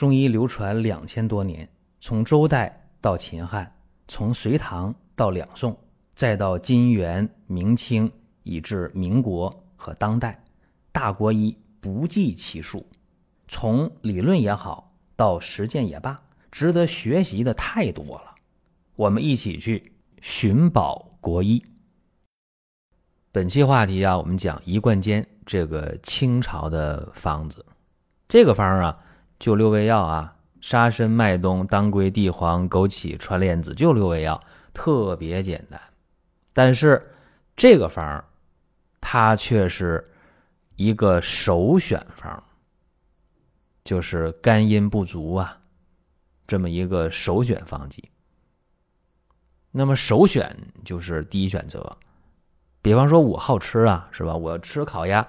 中医流传两千多年，从周代到秦汉，从隋唐到两宋，再到金元明清，以至民国和当代，大国医不计其数。从理论也好，到实践也罢，值得学习的太多了。我们一起去寻宝国医。本期话题啊，我们讲一贯煎这个清朝的方子。这个方啊，就六味药啊：沙参、麦冬、当归、地黄、枸杞、川莲子，就六味药，特别简单。但是这个方儿它却是一个首选方。就是肝阴不足啊，这么一个首选方剂。那么首选就是第一选择。比方说，我好吃啊，是吧？我吃烤鸭，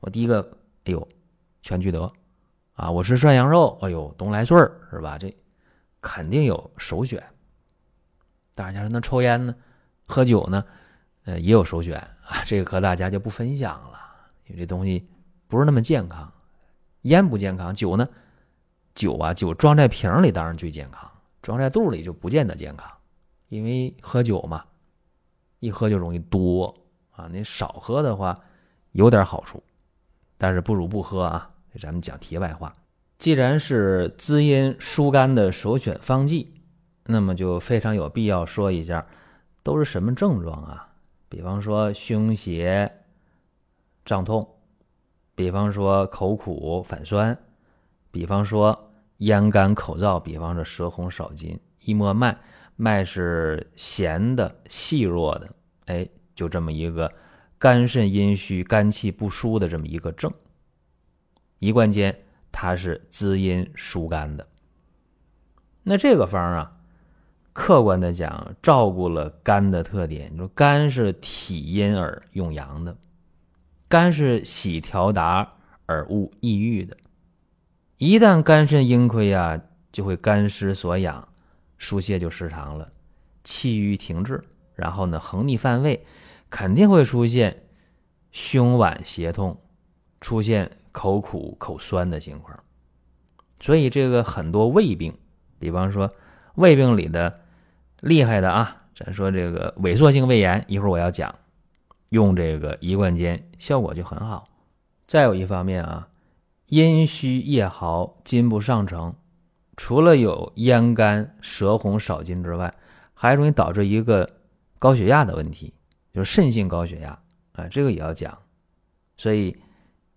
我第一个，哎呦，全聚德啊！我吃涮羊肉，哎呦，东来顺，是吧？这肯定有首选。大家说，那抽烟呢？喝酒呢？呃，也有首选啊。这个和大家就不分享了，因为这东西不是那么健康。烟不健康，酒呢？酒啊，酒装在瓶里当然最健康，装在肚里就不见得健康，因为喝酒嘛，一喝就容易多啊。你少喝的话，有点好处，但是不如不喝啊。咱们讲题外话，既然是滋阴疏肝的首选方剂，那么就非常有必要说一下，都是什么症状啊？比方说胸胁、胀痛。比方说口苦反酸，比方说咽干口燥，比方说舌红少津，一摸脉，脉是弦的细弱的，哎，就这么一个肝肾阴虚、肝气不舒的这么一个症。一贯煎它是滋阴疏肝的。那这个方啊，客观的讲，照顾了肝的特点。你说肝是体阴而用阳的。肝是喜调达而恶抑郁的，一旦肝肾阴亏啊，就会肝失所养，疏泄就失常了，气郁停滞，然后呢，横逆犯胃，肯定会出现胸脘胁痛，出现口苦口酸的情况。所以这个很多胃病，比方说胃病里的厉害的啊，咱说这个萎缩性胃炎，一会儿我要讲。用这个一贯煎效果就很好。再有一方面啊，阴虚夜耗、津不上承，除了有咽干、舌红少津之外，还容易导致一个高血压的问题，就是肾性高血压啊，这个也要讲。所以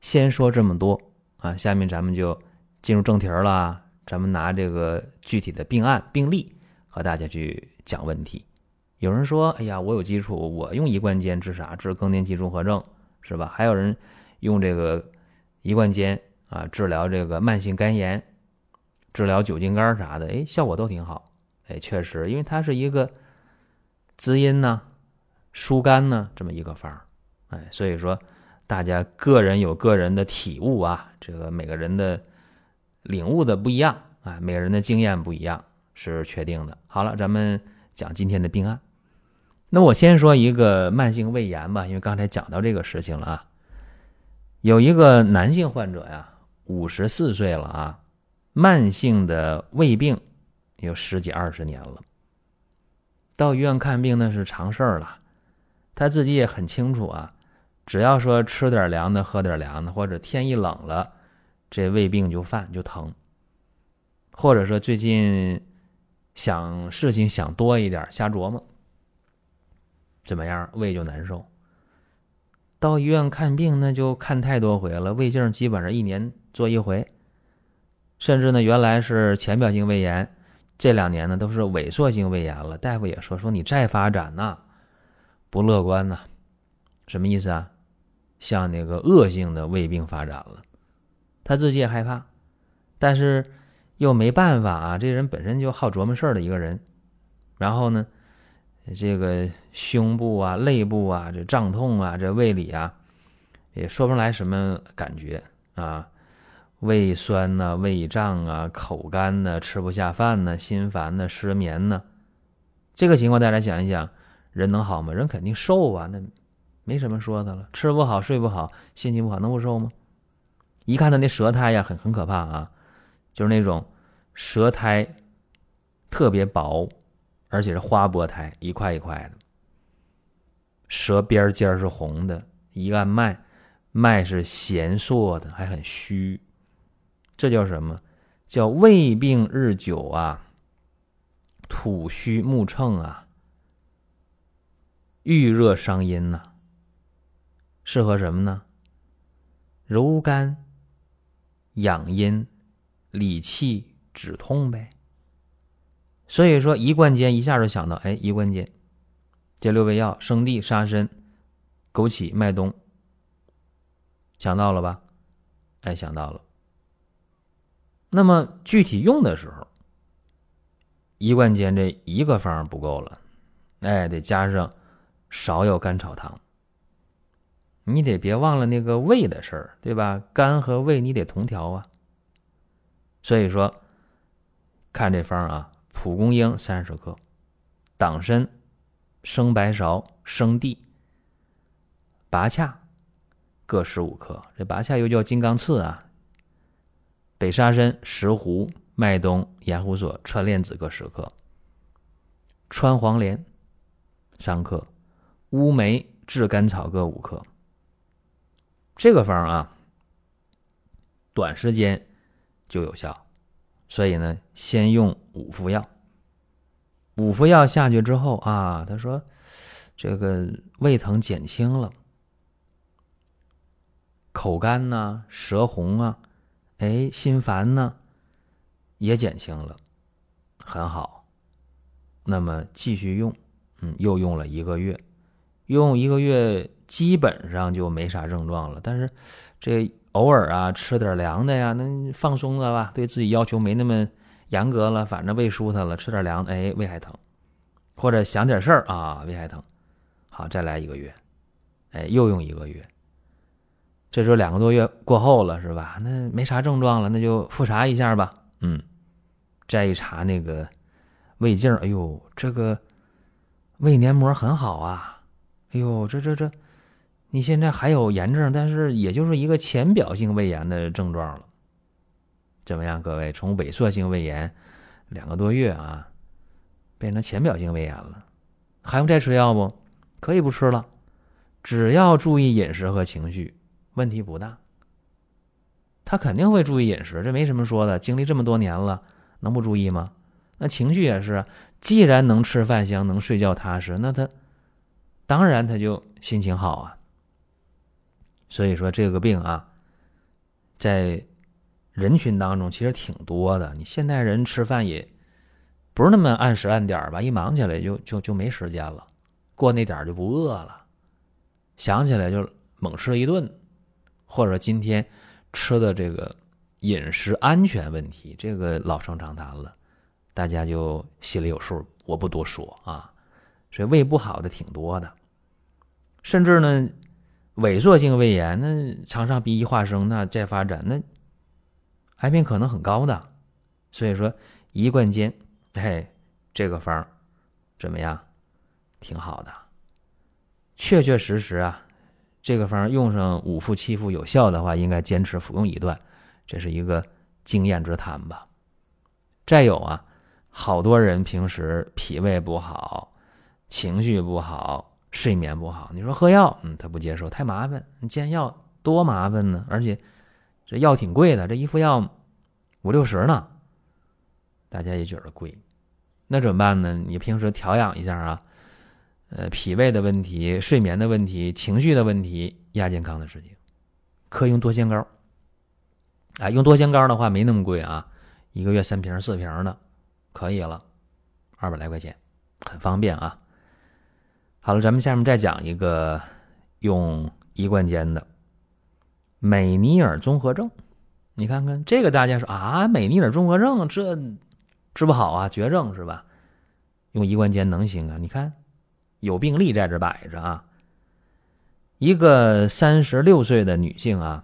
先说这么多啊，下面咱们就进入正题了。咱们拿这个具体的病案病例和大家去讲问题。有人说：“哎呀，我有基础，我用一贯煎治啥？治更年期综合症，是吧？”还有人用这个一贯煎啊治疗这个慢性肝炎，治疗酒精肝啥的，哎，效果都挺好。哎，确实，因为它是一个滋阴呢、疏肝呢这么一个方儿。哎，所以说大家个人有个人的体悟啊，这个每个人的领悟的不一样啊，每个人的经验不一样是确定的。好了，咱们讲今天的病案。那我先说一个慢性胃炎吧，因为刚才讲到这个事情了啊。有一个男性患者呀，五十四岁了啊，慢性的胃病有十几二十年了。到医院看病那是常事儿了，他自己也很清楚啊，只要说吃点凉的，喝点凉的，或者天一冷了，这胃病就犯就疼，或者说最近想事情想多一点，瞎琢磨。怎么样？胃就难受。到医院看病，那就看太多回了。胃镜基本上一年做一回，甚至呢，原来是浅表性胃炎，这两年呢都是萎缩性胃炎了。大夫也说说你再发展呐，不乐观呐。什么意思啊？像那个恶性的胃病发展了，他自己也害怕，但是又没办法啊。这人本身就好琢磨事儿的一个人，然后呢？这个胸部啊、肋部啊、这胀痛啊、这胃里啊，也说不出来什么感觉啊，胃酸呐、胃胀啊、口干呐、吃不下饭呐、心烦呐、失眠呐，这个情况大家想一想，人能好吗？人肯定瘦啊，那没什么说的了，吃不好、睡不好、心情不好，能不瘦吗？一看他那舌苔呀，很很可怕啊，就是那种舌苔特别薄，而且是花薄苔，一块一块的。舌边尖是红的，一按脉，脉是弦硕的，还很虚。这叫什么？叫胃病日久啊，土虚木秤啊，郁热伤阴呐。适合什么呢？柔肝、养阴、理气、止痛呗。所以说，一贯间一下就想到，哎，一贯间，这六味药：生地、沙参、枸杞、麦冬。想到了吧？哎，想到了。那么具体用的时候，一贯间这一个方不够了，哎，得加上芍药甘草汤。你得别忘了那个胃的事儿，对吧？肝和胃你得同调啊。所以说，看这方啊，蒲公英三十克，党参、生白芍、生地、拔恰各十五克。这拔恰又叫金刚刺啊。北沙参、石斛、麦冬、盐胡索、川莲子各十克，川黄连三克，乌梅、炙甘草各五克。这个方啊，短时间就有效，所以呢，先用五副药。五副药下去之后啊，他说这个胃疼减轻了，口干呐，舌红啊，哎，心烦呢也减轻了，很好。那么继续用，嗯，又用了一个月，用一个月。基本上就没啥症状了，但是这偶尔啊吃点凉的呀，那放松了吧，对自己要求没那么严格了，反正胃舒坦了，吃点凉的，哎，胃还疼，或者想点事儿啊，胃还疼，好，再来一个月，哎，又用一个月，这时候两个多月过后了，是吧？那没啥症状了，那就复查一下吧，嗯，再一查那个胃镜，哎呦，这个胃黏膜很好啊，哎呦，这这这。你现在还有炎症，但是也就是一个浅表性胃炎的症状了。怎么样，各位？从萎缩性胃炎两个多月啊，变成浅表性胃炎了，还用再吃药不？可以不吃了，只要注意饮食和情绪，问题不大。他肯定会注意饮食，这没什么说的。经历这么多年了，能不注意吗？那情绪也是，既然能吃饭香，能睡觉踏实，那他当然他就心情好啊。所以说这个病啊，在人群当中其实挺多的。你现代人吃饭也不是那么按时按点吧？一忙起来就就就没时间了，过那点就不饿了，想起来就猛吃一顿，或者今天吃的这个饮食安全问题，这个老生常谈了，大家就心里有数，我不多说啊。所以胃不好的挺多的，甚至呢。萎缩性胃炎，那肠上壁异化生，那再发展，那癌变可能很高的。所以说，一贯间，嘿，这个方怎么样？挺好的。确确实实啊，这个方用上五副七副有效的话，应该坚持服用一段，这是一个经验之谈吧。再有啊，好多人平时脾胃不好，情绪不好。睡眠不好，你说喝药，嗯，他不接受，太麻烦。你煎药多麻烦呢，而且这药挺贵的，这一副药五六十呢，大家也觉得贵。那怎么办呢？你平时调养一下啊，呃，脾胃的问题、睡眠的问题、情绪的问题，亚健康的事情，可以用多仙膏。啊，用多仙膏的话没那么贵啊，一个月三瓶四瓶的，可以了，二百来块钱，很方便啊。好了，咱们下面再讲一个用一贯间的美尼尔综合症。你看看这个，大家说啊，美尼尔综合症这治不好啊，绝症是吧？用一贯间能行啊？你看有病例在这摆着啊，一个三十六岁的女性啊，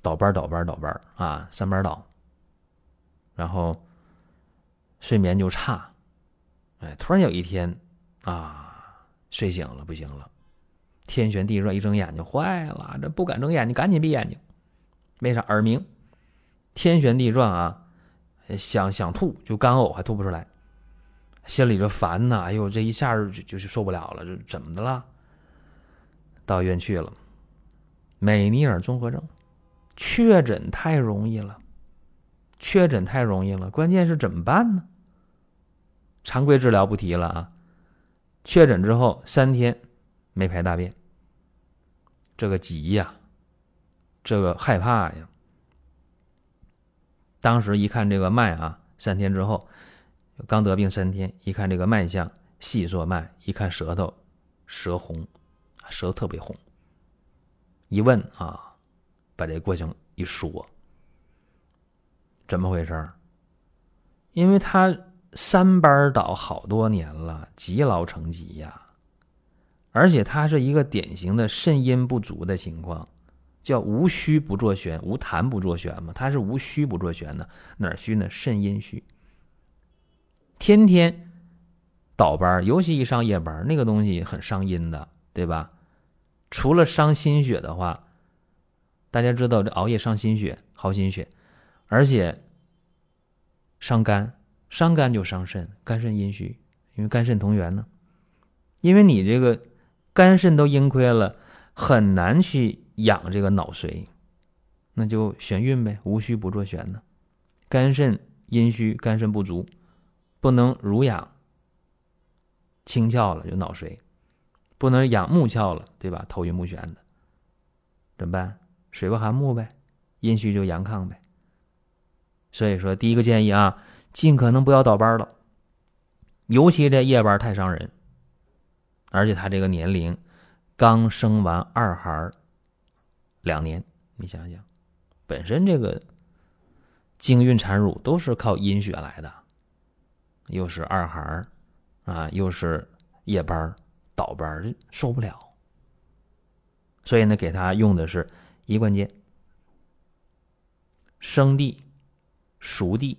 倒班倒班倒班啊，三班倒，然后睡眠就差，哎，突然有一天啊。睡醒了，不行了，天旋地转，一睁眼睛坏了，这不敢睁眼睛，赶紧闭眼睛。为啥？耳鸣，天旋地转啊，想想吐就干呕，还吐不出来，心里就烦呐。哎呦，这一下就就是受不了了，这怎么的了？到医院去了，美尼尔综合症确诊太容易了，确诊太容易了，关键是怎么办呢？常规治疗不提了啊，确诊之后三天没排大便，这个急呀，这个害怕呀。当时一看这个脉啊，三天之后，刚得病三天，一看这个脉象细缩脉，一看舌头，舌红，舌头特别红。一问啊，把这过程一说，怎么回事儿因为他三班倒好多年了，积劳成疾呀，而且他是一个典型的肾阴不足的情况。叫无虚不作旋，无痰不作旋嘛？它是无虚不作旋的，哪虚呢？肾阴虚。天天倒班，尤其一上夜班，那个东西很伤阴的，对吧？除了伤心血的话，大家知道这熬夜伤心血、耗心血，而且伤肝，伤肝就伤肾，肝肾阴虚，因为肝肾同源呢。因为你这个肝肾都阴亏了，很难去。养这个脑髓，那就眩晕呗，无虚不作眩呢。肝肾阴虚，肝肾不足，不能濡养清窍了，就脑髓；不能养目窍了，对吧？头晕目眩的，怎么办？水不含木呗，阴虚就阳亢呗。所以说，第一个建议啊，尽可能不要倒班了，尤其这夜班太伤人，而且他这个年龄刚生完二孩。两年，你想想，本身这个经孕产乳都是靠阴血来的，又是二孩啊，又是夜班倒班受不了。所以呢，给他用的是一贯剑、生地、熟地、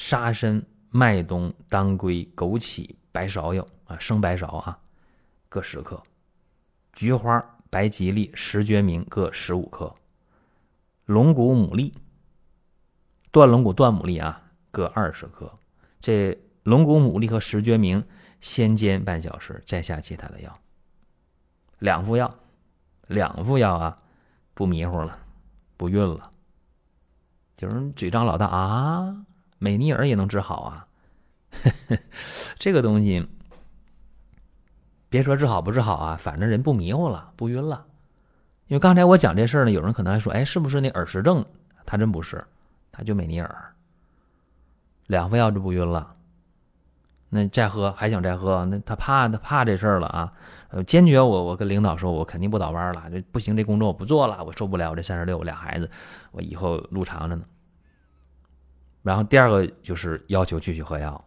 沙参、麦冬、当归、枸杞、白芍药啊，生白芍啊，各十克，菊花。白吉利、石决明各十五克，龙骨、牡蛎、断龙骨、断牡蛎啊各二十克。这龙骨、牡蛎和石决明先煎半小时，再下其他的药。两副药，两副药啊，不迷糊了，不晕了。就是嘴张老大啊，美尼尔也能治好啊，这个东西。别说治好不治好啊，反正人不迷糊了，不晕了。因为刚才我讲这事儿呢，有人可能还说：“哎，是不是那耳石症？”他真不是，他就美尼尔，两副药就不晕了。那再喝还想再喝？那他怕他怕这事儿了啊！坚决我我跟领导说，我肯定不倒班了。这不行，这工作我不做了，我受不了。我这三十六，俩孩子，我以后路长着呢。然后第二个就是要求继续喝药，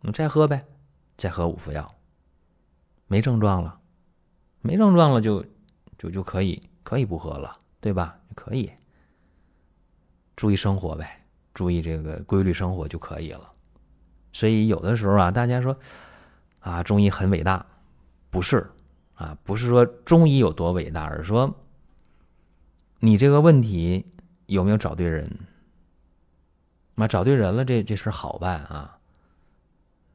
你再喝呗，再喝五副药。没症状了，没症状了就就就可以可以不喝了，对吧？可以注意生活呗，注意这个规律生活就可以了。所以有的时候啊，大家说啊，中医很伟大，不是啊，不是说中医有多伟大，而是说你这个问题有没有找对人？妈找对人了，这这事好办啊。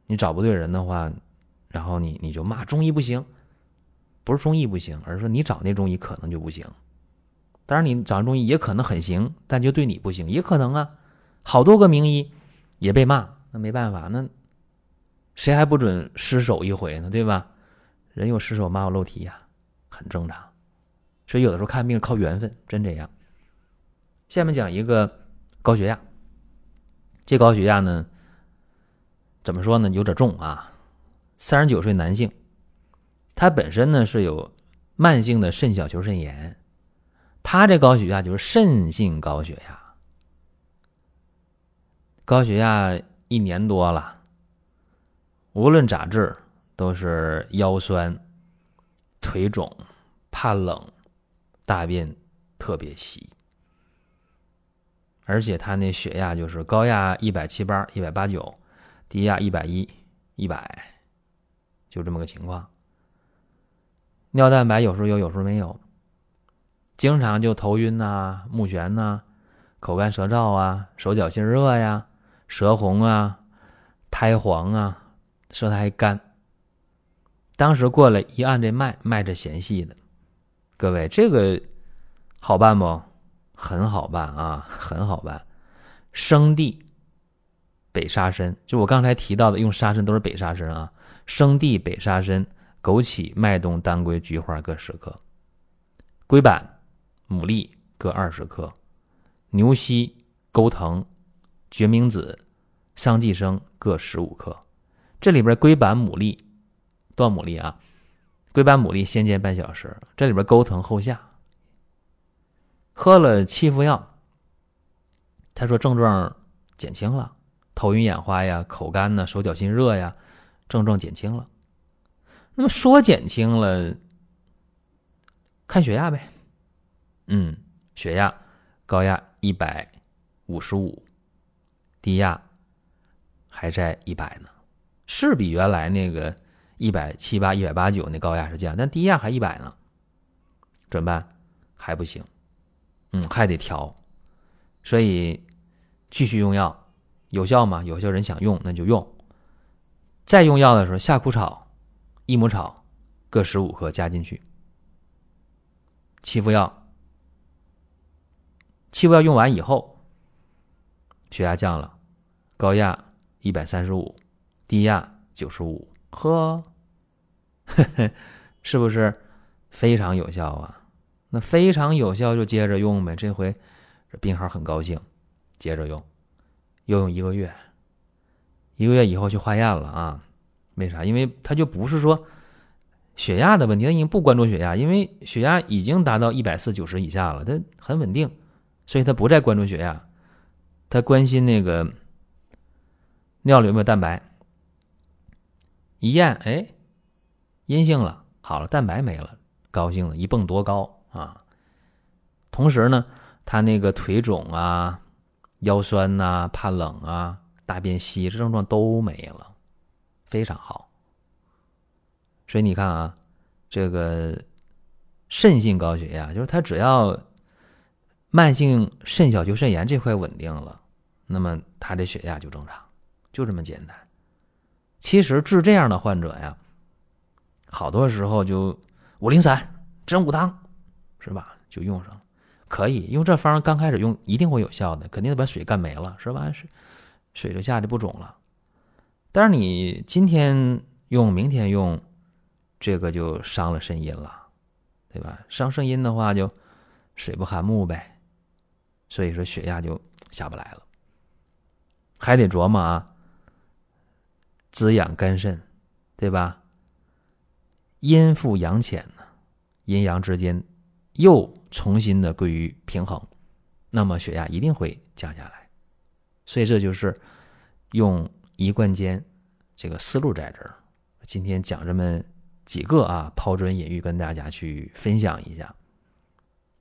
你找不对人的话。然后你你就骂中医不行，不是中医不行，而是说你找那中医可能就不行。当然你找中医也可能很行，但就对你不行，也可能啊。好多个名医也被骂，那没办法，那谁还不准失手一回呢？对吧？人有失手，马有漏蹄呀，很正常。所以有的时候看病靠缘分，真这样。下面讲一个高血压，这高血压呢，怎么说呢？有点重啊。三十九岁男性，他本身呢是有慢性的肾小球肾炎，他这高血压就是肾性高血压，高血压一年多了，无论咋治都是腰酸、腿肿、怕冷、大便特别稀，而且他那血压就是高压一百七八、一百八九，低压一百一、一百。就这么个情况，尿蛋白有时候有，有时候没有，经常就头晕呐、目眩呐、口干舌燥啊，手脚心热呀，舌红啊，苔黄啊，舌苔干。当时过来一按这脉，脉着弦细的，各位这个好办不？很好办啊，很好办。生地、北沙参，就我刚才提到的，用沙参都是北沙参啊。生地、北沙参、枸杞、麦冬、当归、菊花各十克，龟板、牡蛎各二十克，牛膝、钩藤、决明子、桑寄生各十五克。这里边龟板、牡蛎，断牡蛎啊？龟板、牡蛎先煎半小时。这里边钩藤后下。喝了七服药，他说症状减轻了，头晕眼花呀，口干呢，手脚心热呀。症状减轻了，那么说减轻了，看血压呗。嗯，血压高压一百五十五，低压还在一百呢，是比原来那个一百七八、一百八九那高压是降，但低压还一百呢，怎么办？还不行，嗯，还得调，所以继续用药，有效吗？有效人想用那就用。再用药的时候，夏枯草、益母草各十五克加进去。七副药，七副药用完以后，血压降了，高压一百三十五，低压九十五，呵，是不是非常有效啊？那非常有效，就接着用呗。这回这病号很高兴，接着用，又用一个月。一个月以后去化验了啊？为啥？因为他就不是说血压的问题，他已经不关注血压，因为血压已经达到一百四九十以下了，他很稳定，所以他不再关注血压，他关心那个尿里有没有蛋白。一验，哎，阴性了，好了，蛋白没了，高兴了，一蹦多高啊！同时呢，他那个腿肿啊、腰酸呐、怕冷啊。大便稀，这症状都没了，非常好。所以你看啊，这个肾性高血压，就是他只要慢性肾小球肾炎这块稳定了，那么他的血压就正常，就这么简单。其实治这样的患者呀，好多时候就五苓散、真武汤，是吧？就用上了，可以用这方刚开始用一定会有效的，肯定得把水干没了，是吧？水。水就下去不肿了，但是你今天用，明天用，这个就伤了肾阴了，对吧？伤肾阴的话，就水不含木呗，所以说血压就下不来了。还得琢磨啊，滋养肝肾，对吧？阴富阳潜呢，阴阳之间又重新的归于平衡，那么血压一定会降下来。所以这就是用一贯间这个思路在这儿。今天讲这么几个啊，抛砖引玉，跟大家去分享一下。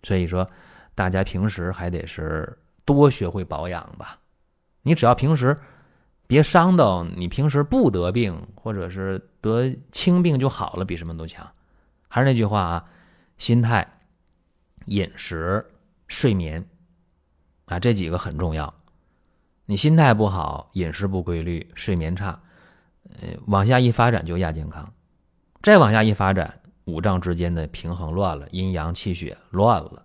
所以说，大家平时还得是多学会保养吧。你只要平时别伤到你平时不得病，或者是得轻病就好了，比什么都强。还是那句话啊，心态、饮食、睡眠啊，这几个很重要。你心态不好，饮食不规律，睡眠差，呃，往下一发展就亚健康，再往下一发展，五脏之间的平衡乱了，阴阳气血乱了，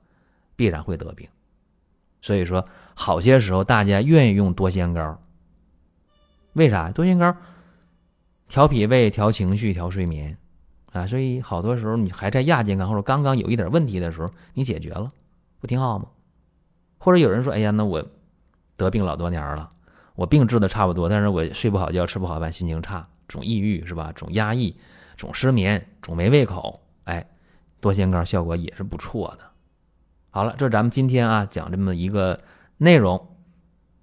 必然会得病。所以说，好些时候大家愿意用多仙膏，为啥？多仙膏调脾胃、调情绪、调睡眠啊，所以好多时候你还在亚健康或者刚刚有一点问题的时候，你解决了，不挺好吗？或者有人说，哎呀，那我。得病老多年了，我病治的差不多，但是我睡不好觉，吃不好饭，心情差，总抑郁是吧？总压抑，总失眠，总没胃口。哎，多仙膏效果也是不错的。好了，这是咱们今天啊讲这么一个内容，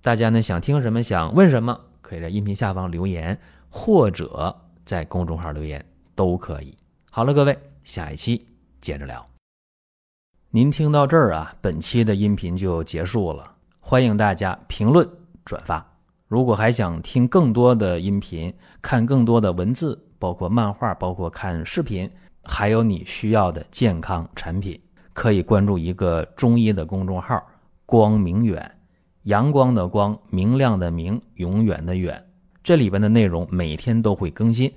大家呢想听什么，想问什么，可以在音频下方留言，或者在公众号留言都可以。好了，各位，下一期接着聊。您听到这儿啊，本期的音频就结束了。欢迎大家评论转发。如果还想听更多的音频，看更多的文字，包括漫画，包括看视频，还有你需要的健康产品，可以关注一个中医的公众号“光明远”，阳光的光，明亮的明，永远的远。这里边的内容每天都会更新，